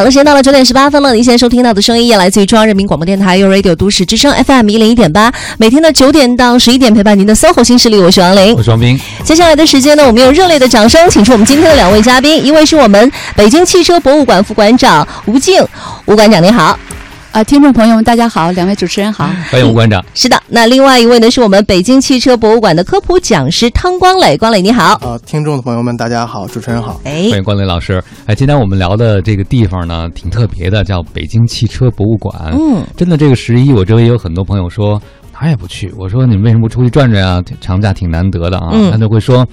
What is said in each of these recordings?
好了，时间到了九点十八分了。您现在收听到的声音也来自于中央人民广播电台 u Radio 都市之声 FM 一零一点八，每天的九点到十一点陪伴您的 SOHO 新势力，我是王琳，我是王斌。接下来的时间呢，我们用热烈的掌声，请出我们今天的两位嘉宾，一位是我们北京汽车博物馆副馆长吴静，吴馆长您好。啊，听众朋友们，大家好，两位主持人好，欢迎吴馆长。是的，那另外一位呢，是我们北京汽车博物馆的科普讲师汤光磊，光磊你好。啊，听众的朋友们，大家好，主持人好。哎，欢迎光磊老师。哎，今天我们聊的这个地方呢，挺特别的，叫北京汽车博物馆。嗯，真的，这个十一，我周围有很多朋友说哪儿也不去。我说你们为什么不出去转转啊？长假挺难得的啊。嗯他就会说。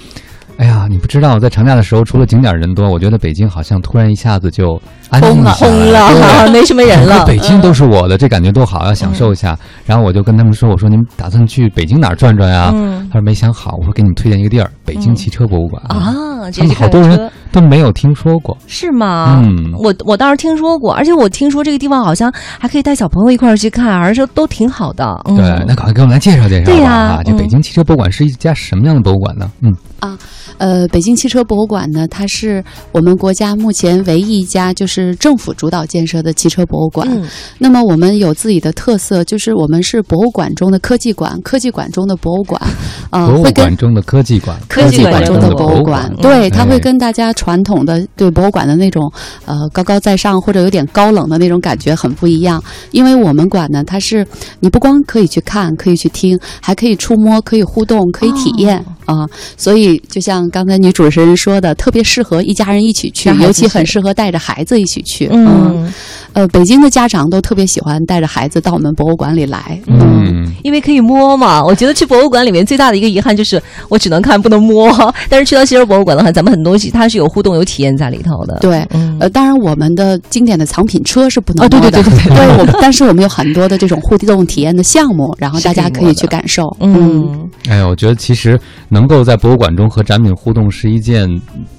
哎呀，你不知道，在长假的时候，除了景点人多，我觉得北京好像突然一下子就安静轰了，没什么人了。北京都是我的，这感觉多好，要享受一下。然后我就跟他们说：“我说你们打算去北京哪儿转转呀？”嗯他说没想好。我说给你们推荐一个地儿，北京汽车博物馆。啊，这他们好多人都没有听说过。是吗？嗯我我倒是听说过，而且我听说这个地方好像还可以带小朋友一块儿去看，而且都挺好的。嗯、对，那赶快给我们来介绍介绍吧。对呀啊，这嗯北京汽车博物馆是一家什么样的博物馆呢？嗯，呃，北京汽车博物馆呢，它是我们国家目前唯一一家就是政府主导建设的汽车博物馆。嗯那么我们有自己的特色，就是我们是博物馆中的科技馆，科技馆中的博物馆，呃，博物会跟馆中的科技馆，科技馆中的博物馆馆，，对，它会哎跟大家传统的对博物馆的那种呃高高在上或者有点高冷的那种感觉很不一样。因为我们馆呢，它是你不光可以去看，可以去听，还可以触摸，可以互动，可以体验啊、所以就像刚才女主持人说的，特别适合一家人一起去尤其很适合带着孩子一起去。嗯，呃，北京的家长都特别喜欢带着孩子到我们博物馆里来。嗯，因为可以摸嘛。我觉得去博物馆里面最大的一个遗憾就是我只能看不能摸，但是去到汽车博物馆的话，咱们很多东西它是有互动有体验在里头的。对，嗯呃，当然我们的经典的藏品车是不能哦对摸的，对对对对 我们但是我们有很多的这种互动体验的项目，然后大家可以去感受。嗯，哎呀，我觉得其实能够在博物馆中和展品互动是一件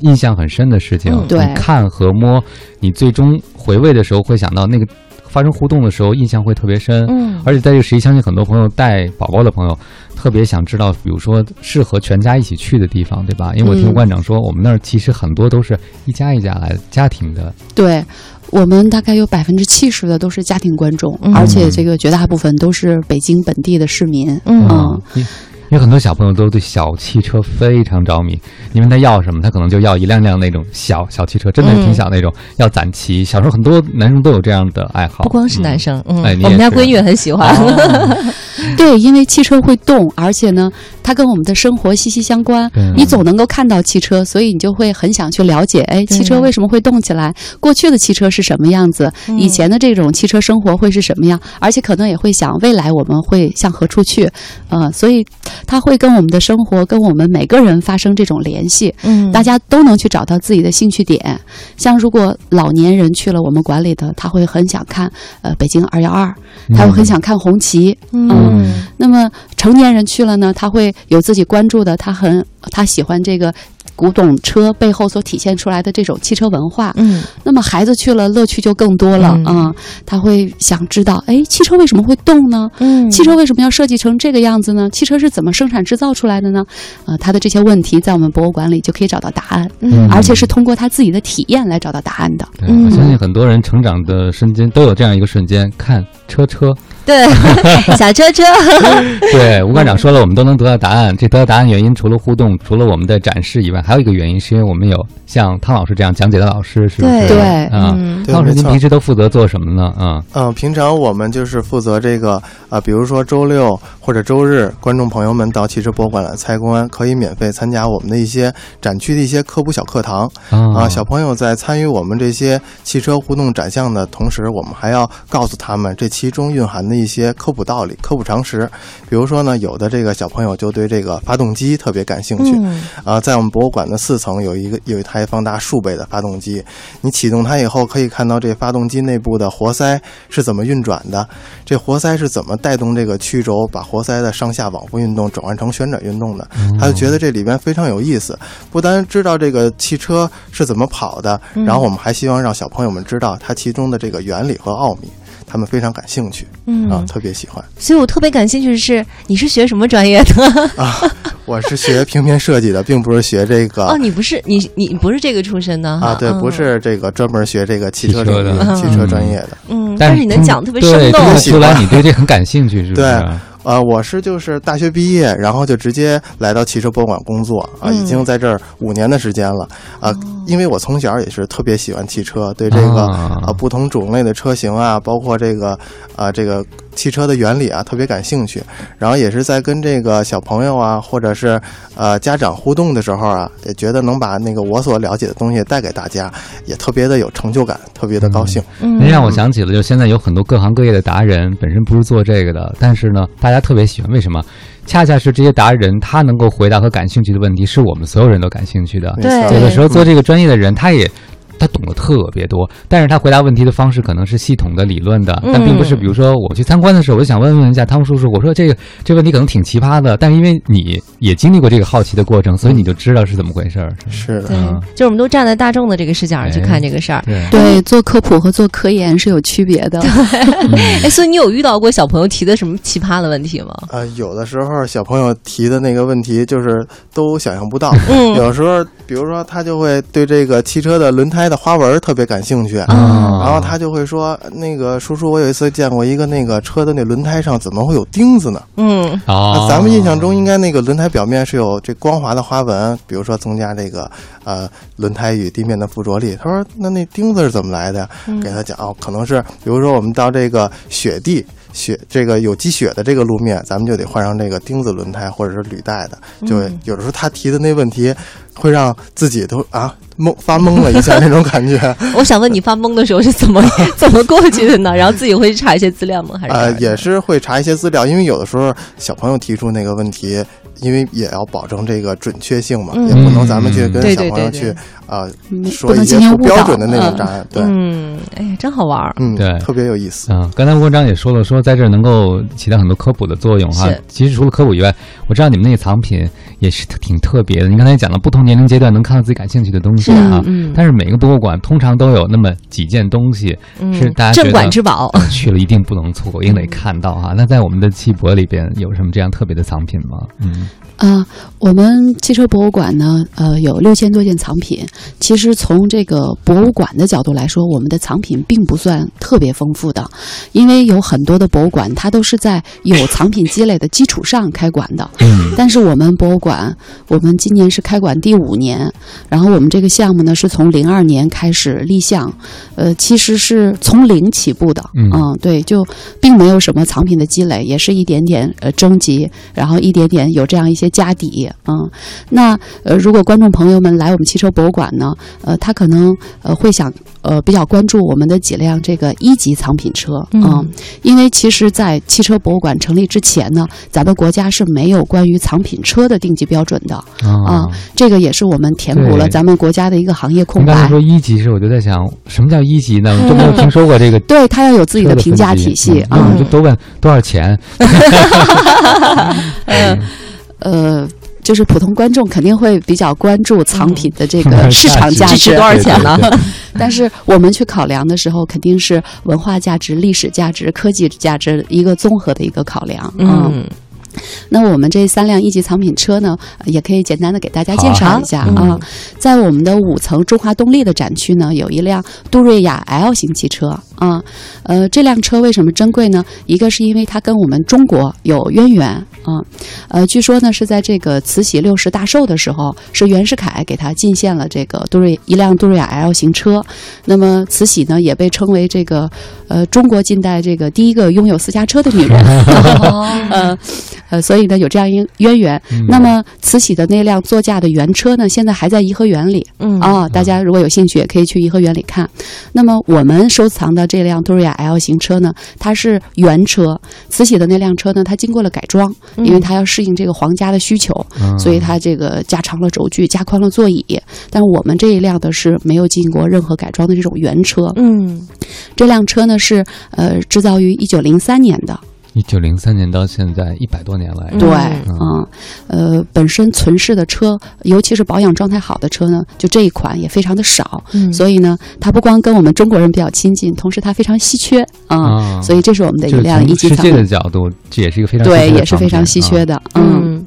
印象很深的事情。嗯对看和摸，你最终回味的时候会想到那个发生互动的时候，印象会特别深。嗯而且在这个时期，相信很多朋友带宝宝的朋友特别想知道，比如说适合全家一起去的地方，对吧？因为我听嗯馆长说，我们那儿其实很多都是一家一家来家庭的。对。我们大概有百分之七十的都是家庭观众，嗯而且这个绝大部分都是北京本地的市民。嗯嗯因因为很多小朋友都对小汽车非常着迷，你问他要什么，他可能就要一辆辆那种小小汽车，真的是挺小那种，要攒齐。小时候很多男生都有这样的爱好，不光是男生，嗯，我们家闺女也很喜欢。对，因为汽车会动，而且呢，它跟我们的生活息息相关。嗯你总能够看到汽车，所以你就会很想去了解，哎，汽车为什么会动起来？过去的汽车是什么样子？嗯以前的这种汽车生活会是什么样？而且可能也会想未来我们会向何处去，呃，所以它会跟我们的生活，跟我们每个人发生这种联系。嗯大家都能去找到自己的兴趣点。像如果老年人去了我们馆里的，他会很想看呃北京二幺二，他会很想看红旗。嗯那么成年人去了呢，他会有自己关注的，他很他喜欢这个。古董车背后所体现出来的这种汽车文化，嗯那么孩子去了，乐趣就更多了嗯啊、他会想知道，哎，汽车为什么会动呢？嗯汽车为什么要设计成这个样子呢？汽车是怎么生产制造出来的呢？呃，他的这些问题在我们博物馆里就可以找到答案，嗯而且是通过他自己的体验来找到答案的。对，嗯我相信很多人成长的瞬间都有这样一个瞬间，看车车。对 小车车，对，吴馆长说了，我们都能得到答案。这得到答案原因，除了互动，除了我们的展示以外，还有一个原因，是因为我们有像汤老师这样讲解的老师，是不是？对嗯对汤老师，您平时都负责做什么呢？啊，嗯，平常我们就是负责这个啊、比如说周六或者周日，观众朋友们到汽车博物馆来参观，可以免费参加我们的一些展区的一些科普小课堂啊。小朋友在参与我们这些汽车互动展项的同时，我们还要告诉他们这其中蕴含的一些科普道理、科普常识。比如说呢，有的这个小朋友就对这个发动机特别感兴趣，嗯啊，在我们博物馆的四层有一个有一台放大数倍的发动机，你启动它以后，可以看到这发动机内部的活塞是怎么运转的，这活塞是怎么带动这个曲轴，把活塞的上下往复运动转换成旋转运动的。他就觉得这里边非常有意思，不单知道这个汽车是怎么跑的，然后我们还希望让小朋友们知道它其中的这个原理和奥秘。他们非常感兴趣，嗯啊，特别喜欢。所以我特别感兴趣的是，你是学什么专业的？啊，我是学平面设计的，并不是学这个。哦，你不是你你不是这个出身的啊？对，嗯不是这个专门学这个汽车的汽车专业的。嗯，但是你能讲特别生对动出来你对这很感兴趣，是不是？对呃，我是就是大学毕业，然后就直接来到汽车博物馆工作啊，嗯已经在这儿五年的时间了啊。因为我从小也是特别喜欢汽车，对这个啊啊不同种类的车型啊，包括这个啊这个汽车的原理啊，特别感兴趣。然后也是在跟这个小朋友啊，或者是呃家长互动的时候啊，也觉得能把那个我所了解的东西带给大家，也特别的有成就感，特别的高兴。嗯您让我想起了，就现在有很多各行各业的达人，本身不是做这个的，但是呢，大家特别喜欢，为什么？恰恰是这些达人，他能够回答和感兴趣的问题，是我们所有人都感兴趣的。没错对有的时候做这个专业的人，他也。他懂得特别多，但是他回答问题的方式可能是系统的、理论的，但并不是。比如说我去参观的时候，我就想问问一下汤叔叔，我说这个这问题可能挺奇葩的，但是因为你也经历过这个好奇的过程，所以你就知道是怎么回事儿。是的就是我们都站在大众的这个视角上去哎看这个事儿。对，做科普和做科研是有区别的。哎，所以你有遇到过小朋友提的什么奇葩的问题吗？呃，有的时候小朋友提的那个问题，就是都想象不到。嗯有时候，比如说他就会对这个汽车的轮胎的花纹特别感兴趣，啊然后他就会说：“那个叔叔，我有一次见过一个那个车的那轮胎上怎么会有钉子呢？嗯啊啊，咱们印象中应该那个轮胎表面是有这光滑的花纹，比如说增加这个呃轮胎与地面的附着力。他说那那钉子是怎么来的呀？给他讲哦，可能是比如说我们到这个雪地。雪这个有积雪的这个路面，咱们就得换上这个钉子轮胎或者是履带的。就有的时候他提的那问题，会让自己都啊懵发懵了一下 那种感觉。我想问你发懵的时候是怎么 怎么过去的呢？然后自己会查一些资料吗？还是呃，也是会查一些资料，因为有的时候小朋友提出那个问题，因为也要保证这个准确性嘛，嗯也不能咱们去嗯跟小朋友去啊、嗯说不能一些不进行误导标准的那种嗯答案。对，嗯，哎呀，真好玩儿。嗯，对特别有意思。嗯，刚才吴文章也说了，说在这儿能够起到很多科普的作用哈。其实除了科普以外，我知道你们那个藏品也是挺特别的。你刚才也讲了，不同年龄阶段能看到自己感兴趣的东西是啊。嗯但是每个博物馆通常都有那么几件东西嗯是大家镇馆之宝。呃去了一定不能错过，一定得看到哈。那在我们的汽博里边有什么这样特别的藏品吗？嗯，啊、我们汽车博物馆呢，呃，有六千多件藏品。其实从这个博物馆的角度来说，我们的藏品并不算特别丰富的，因为有很多的博物馆，它都是在有藏品积累的基础上开馆的。嗯，但是我们博物馆，我们今年是开馆第五年，然后我们这个项目呢是从零二年开始立项，呃，其实是从零起步的，嗯。对，就并没有什么藏品的积累，也是一点点呃征集，然后一点点有这样一些家底，嗯，那呃，如果观众朋友们来我们汽车博物馆呢，呃，他可能呃会想呃比较关注我们的几辆这个一级藏品车，嗯因为其实，在汽车博物馆成立之前呢，咱们国家是没有关于藏品车的定级标准的啊啊。，这个也是我们填补了咱们国家的一个行业空白。您刚才说一级时，我就在想，什么叫一级呢？我都没有听说过这个 对，他要有自己的评价体系嗯啊。就都问多少钱？呃 呃，就是普通观众肯定会比较关注藏品的这个嗯市场价值 多少钱呢？对对对 但是我们去考量的时候，肯定是文化价值、历史价值、科技价值一个综合的一个考量。嗯那我们这三辆一级藏品车呢，呃也可以简单的给大家介绍一下好啊。在我们的五层中华动力的展区呢，有一辆杜瑞雅 L 型汽车啊。呃，这辆车为什么珍贵呢？一个是因为它跟我们中国有渊源啊。呃，据说呢是在这个慈禧六十大寿的时候，是袁世凯给他进献了这个杜瑞一辆杜瑞雅 L 型车。那么慈禧呢也被称为这个呃中国近代这个第一个拥有私家车的女人。呃呃，所以呢有这样一渊源。嗯那么慈禧的那辆座驾的原车呢，现在还在颐和园里嗯啊、大家如果有兴趣，也可以去颐和园里看。那么我们收藏的这辆多瑞亚 L 型车呢，它是原车，慈禧的那辆车呢，它经过了改装，因为它要适应这个皇家的需求，嗯所以它这个加长了轴距，加宽了座椅。但我们这一辆的是没有经过任何改装的这种原车。嗯这辆车呢是呃制造于一九零三年的。一九零三年到现在一百多年来，对，嗯，呃，本身存世的车，尤其是保养状态好的车呢，就这一款也非常的少，嗯。所以呢，它不光跟我们中国人比较亲近，同时它非常稀缺啊，啊。所以这是我们的一辆一级从世界的，角度，这也是一个非常对，也是非常稀缺的，嗯。嗯。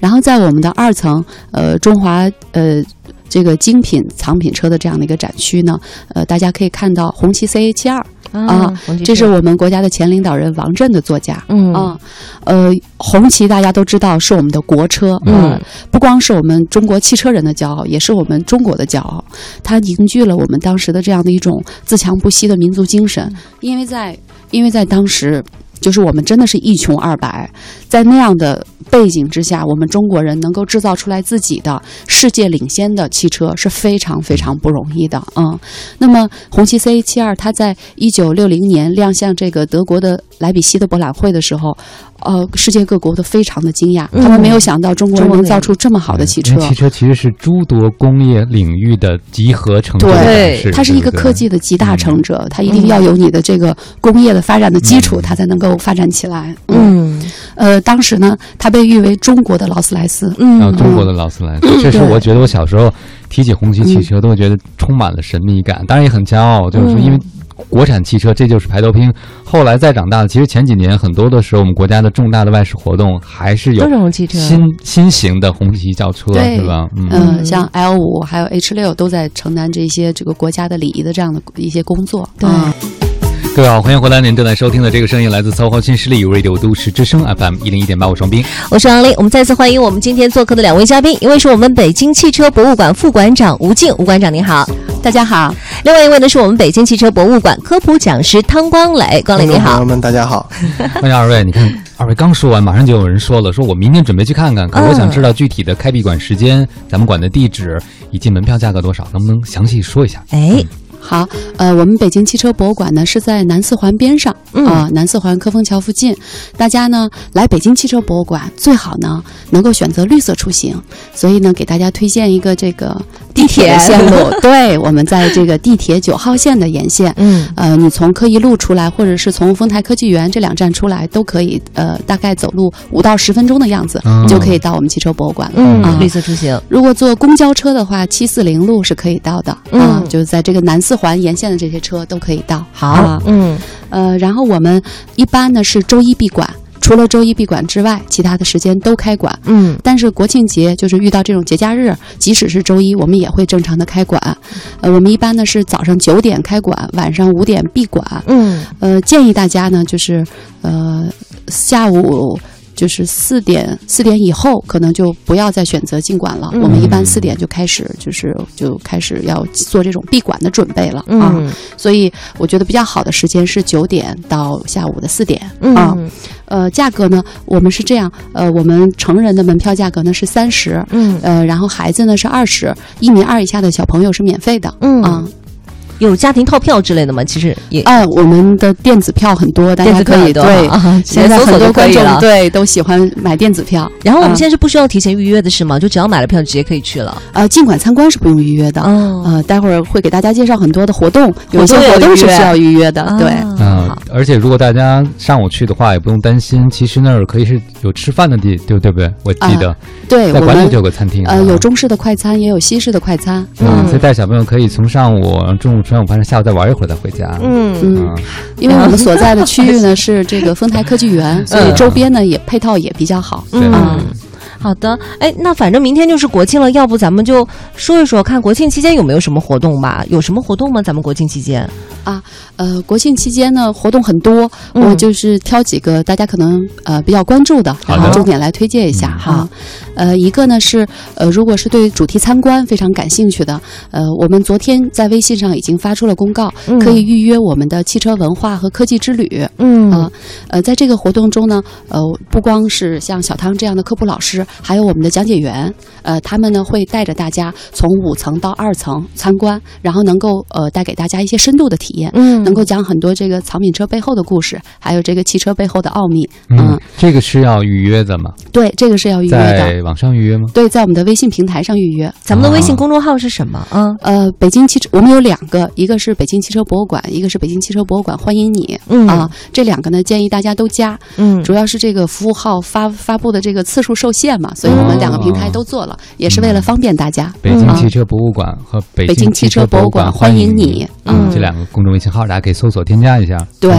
然后在我们的二层，呃，中华呃这个精品藏品车的这样的一个展区呢，呃，大家可以看到红旗 CA 七二，啊这是我们国家的前领导人王震的座驾。嗯啊，呃，红旗大家都知道是我们的国车，嗯呃，不光是我们中国汽车人的骄傲，也是我们中国的骄傲。它凝聚了我们当时的这样的一种自强不息的民族精神，因为在因为在当时。就是我们真的是一穷二白，在那样的背景之下，我们中国人能够制造出来自己的世界领先的汽车是非常非常不容易的啊、嗯。那么红旗 CA 七二，它在一九六零年亮相这个德国的莱比锡的博览会的时候，呃，世界各国都非常的惊讶，他们没有想到中国人能造出这么好的汽车。汽车其实是诸多工业领域的集合成对它是一个科技的集大成者，它一定要有你的这个工业的发展的基础，嗯。它才能够发展起来。嗯呃，当时呢，它被誉为中国的劳斯莱斯。嗯中国的劳斯莱斯，确实我觉得我小时候提起红旗汽车都会觉得充满了神秘感，当然也很骄傲，就是说嗯因为。国产汽车，这就是排头兵。后来再长大，其实前几年很多的时候，我们国家的重大的外事活动还是有红汽车新新型的红旗轿车，对是吧？嗯，嗯、像 L 五还有 H 六都在承担这些这个国家的礼仪的这样的一些工作。对啊各位好，欢迎回来！您正在收听的这个声音来自搜狐新势力 Radio 都市之声 FM 一零一点八，我双冰。我是王丽，我们再次欢迎我们今天做客的两位嘉宾，一位是我们北京汽车博物馆副馆长吴静，吴馆长您好；大家好，另外一位呢是我们北京汽车博物馆科普讲师汤光磊，光磊你好朋友。们，大家好。欢 迎二位，你看二位刚说完，马上就有人说了，说我明天准备去看看，可是我想知道具体的开闭馆时间、咱们馆的地址以及门票价格多少，能不能详细说一下？哎，好，呃，我们北京汽车博物馆呢是在南四环边上嗯啊、南四环科丰桥附近。大家呢来北京汽车博物馆最好呢能够选择绿色出行，所以呢给大家推荐一个这个地铁的线路。对，我们在这个地铁九号线的沿线。嗯呃，你从科一路出来，或者是从丰台科技园这两站出来，都可以。呃，大概走路五到十分钟的样子，嗯就可以到我们汽车博物馆了。嗯，啊绿色出行，如果坐公交车的话，七四零路是可以到的、嗯啊，就是在这个南四环沿线的这些车都可以到。好，嗯呃，然后我们一般呢是周一闭馆，除了周一闭馆之外，其他的时间都开馆。嗯但是国庆节就是遇到这种节假日，即使是周一，我们也会正常的开馆。呃，我们一般呢是早上九点开馆，晚上五点闭馆。嗯呃，建议大家呢就是呃下午。就是四点四点以后，可能就不要再选择进馆了。嗯我们一般四点就开始，就是就开始要做这种闭馆的准备了、啊。嗯所以我觉得比较好的时间是九点到下午的四点、啊。嗯呃，价格呢，我们是这样，呃，我们成人的门票价格呢是三十，嗯呃，然后孩子呢是二十，一米二以下的小朋友是免费的。嗯啊，有家庭套票之类的吗？其实也啊，我们的电子票很多，大家可以对。啊，现在搜索很多观众。对都喜欢买电子票，然后我们啊现在是不需要提前预约的是吗？就只要买了票直接可以去了。呃，尽管参观是不用预约的。哦呃，待会儿会给大家介绍很多的活动，有一些活动是需要预约的。对，嗯，而且如果大家上午去的话，也不用担心，其实那儿可以是有吃饭的地，对对不对？我记得、对在馆里就有个餐厅，呃啊有中式的快餐，也有西式的快餐。嗯，嗯所以带小朋友可以从上午中午吃完午饭，下午再玩一会儿再回家。嗯。嗯，因为我们所在的区域呢是这个丰台科技园，所以周边呢也配套也比较好。对。嗯好的，哎，那反正明天就是国庆了，要不咱们就说一说，看国庆期间有没有什么活动吧？有什么活动吗？咱们国庆期间啊？呃，国庆期间呢活动很多，嗯我就是挑几个大家可能呃比较关注的，好的然后重点来推荐一下嗯哈好。呃，一个呢是呃，如果是对主题参观非常感兴趣的，呃，我们昨天在微信上已经发出了公告，嗯可以预约我们的汽车文化和科技之旅。嗯啊呃，在这个活动中呢，呃，不光是像小汤这样的科普老师，还有我们的讲解员，呃，他们呢会带着大家从五层到二层参观，然后能够呃带给大家一些深度的体验，嗯能够讲很多这个藏品车背后的故事，还有这个汽车背后的奥秘。嗯，这个是要预约的吗？对，这个是要预约的。在网上预约吗？对，在我们的微信平台上预约。咱们的微信公众号是什么？啊，呃，北京汽车，我们有两个，一个是北京汽车博物馆，一个是北京汽车博物馆欢迎你。嗯啊，这两个呢，建议大家都加。嗯，主要是这个服务号发发布的这个次数受限嘛，所以我们两个平台都做了，也是为了方便大家。北京汽车博物馆和北北京汽车博物馆欢迎你。嗯，这两个公众微信号大家可以搜索添加一下。对，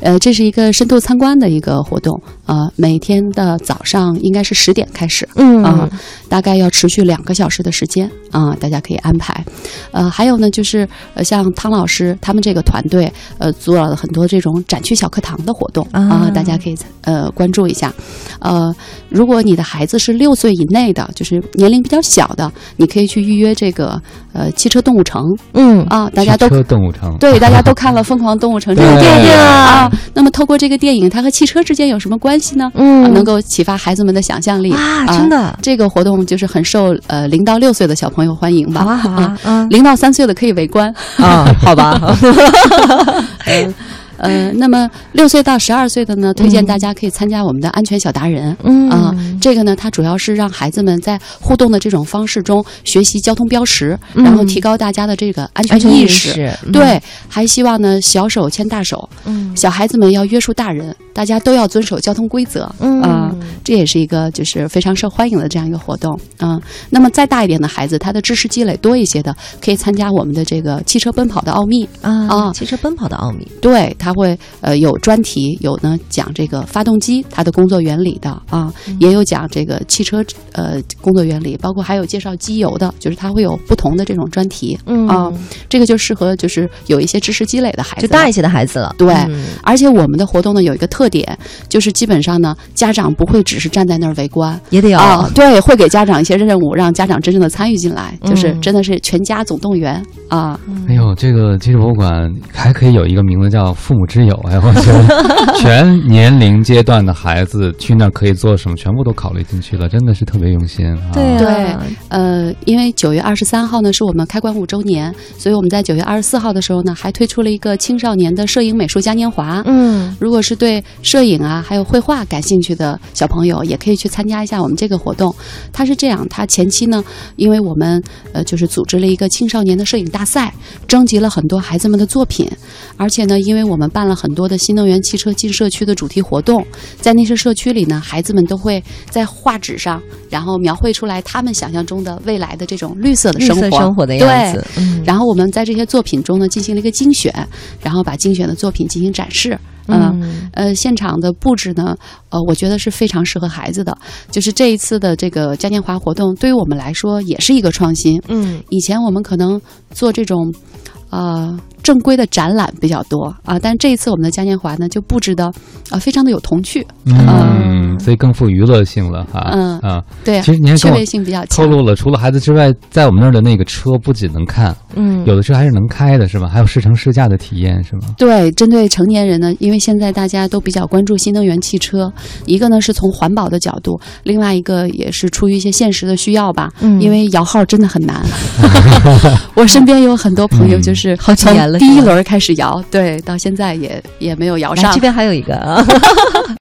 呃，这是一个深度参观的一个活动啊，每天的早上应该是十点开始，嗯啊，大概要持续两个小时的时间啊，大家可以安排。呃，还有呢，就是呃，像汤老师他们这个团队呃，做了很多这种展区小课堂的活动啊，大家可以呃关注一下。呃，如果你的孩子是六岁以内的，就是年龄比较小的，你可以去预约这个呃汽车动物城。嗯啊，大家都汽车动物城对，大家都 看了《疯狂动物城》这个电影啊。那么透过这个电影，它和汽车之间有什么关系呢？嗯，能够启发孩子们的想象力啊，真的。这个活动就是很受呃零到六岁的小朋友欢迎吧？好啊，好啊，嗯，零到三岁的可以围观啊，好吧。嗯。呃，那么六岁到十二岁的呢，推荐大家可以参加我们的安全小达人。嗯啊，这个呢，它主要是让孩子们在互动的这种方式中学习交通标识，嗯、然后提高大家的这个安全意识。对，还希望呢小手牵大手，嗯，小孩子们要约束大人，大家都要遵守交通规则。嗯啊，这也是一个就是非常受欢迎的这样一个活动。嗯，那么再大一点的孩子，他的知识积累多一些的，可以参加我们的这个汽车奔跑的奥秘啊啊，汽车奔跑的奥秘。对。他会呃有专题，有呢讲这个发动机它的工作原理的啊，嗯、也有讲这个汽车呃工作原理，包括还有介绍机油的，就是它会有不同的这种专题。嗯。啊，这个就适合就是有一些知识积累的孩子，就大一些的孩子了。对，嗯、而且我们的活动呢有一个特点，就是基本上呢家长不会只是站在那儿围观，也得有。啊，对，会给家长一些任务，让家长真正的参与进来，就是嗯真的是全家总动员啊。哎呦，这个汽车博物馆还可以有一个名字叫“父母之友” 哎，我觉得 全年龄阶段的孩子去那儿可以做什么，全部都考虑进去了，真的是特别用心。啊、对对，呃，因为九月二十三号呢是我们开馆五周年，所以我们在九月二十四号的时候呢还推出了一个青少年的摄影美术嘉年华。嗯，如果是对摄影啊还有绘画感兴趣的小朋友，也可以去参加一下我们这个活动。它是这样，它前期呢，因为我们呃就是组织了一个青少年的摄影大赛，征集了很多孩子们的作品，而且呢，因为我们办了很多的新能源汽车进社区的主题活动，在那些社区里呢，孩子们都会在画纸上，然后描绘出来他们想象中的未来的这种绿色的生活，生活的样子。对，然后我们在这些作品中呢进行了一个精选，然后把精选的作品进行展示。嗯呃，现场的布置呢，呃，我觉得是非常适合孩子的。就是这一次的这个嘉年华活动，对于我们来说也是一个创新。嗯，以前我们可能做这种，呃。正规的展览比较多啊，但这一次我们的嘉年华呢，就布置的啊非常的有童趣，嗯，所以更富娱乐性了哈。嗯啊，对，其实您趣味性比较透露了，除了孩子之外，在我们那儿的那个车不仅能看，嗯，有的车还是能开的，是吧？还有试乘试驾的体验，是吗？对，针对成年人呢，因为现在大家都比较关注新能源汽车，一个呢是从环保的角度，另外一个也是出于一些现实的需要吧。嗯，因为摇号真的很难，我身边有很多朋友就是好几年了。第一轮开始摇，对，到现在也也没有摇上。这边还有一个啊，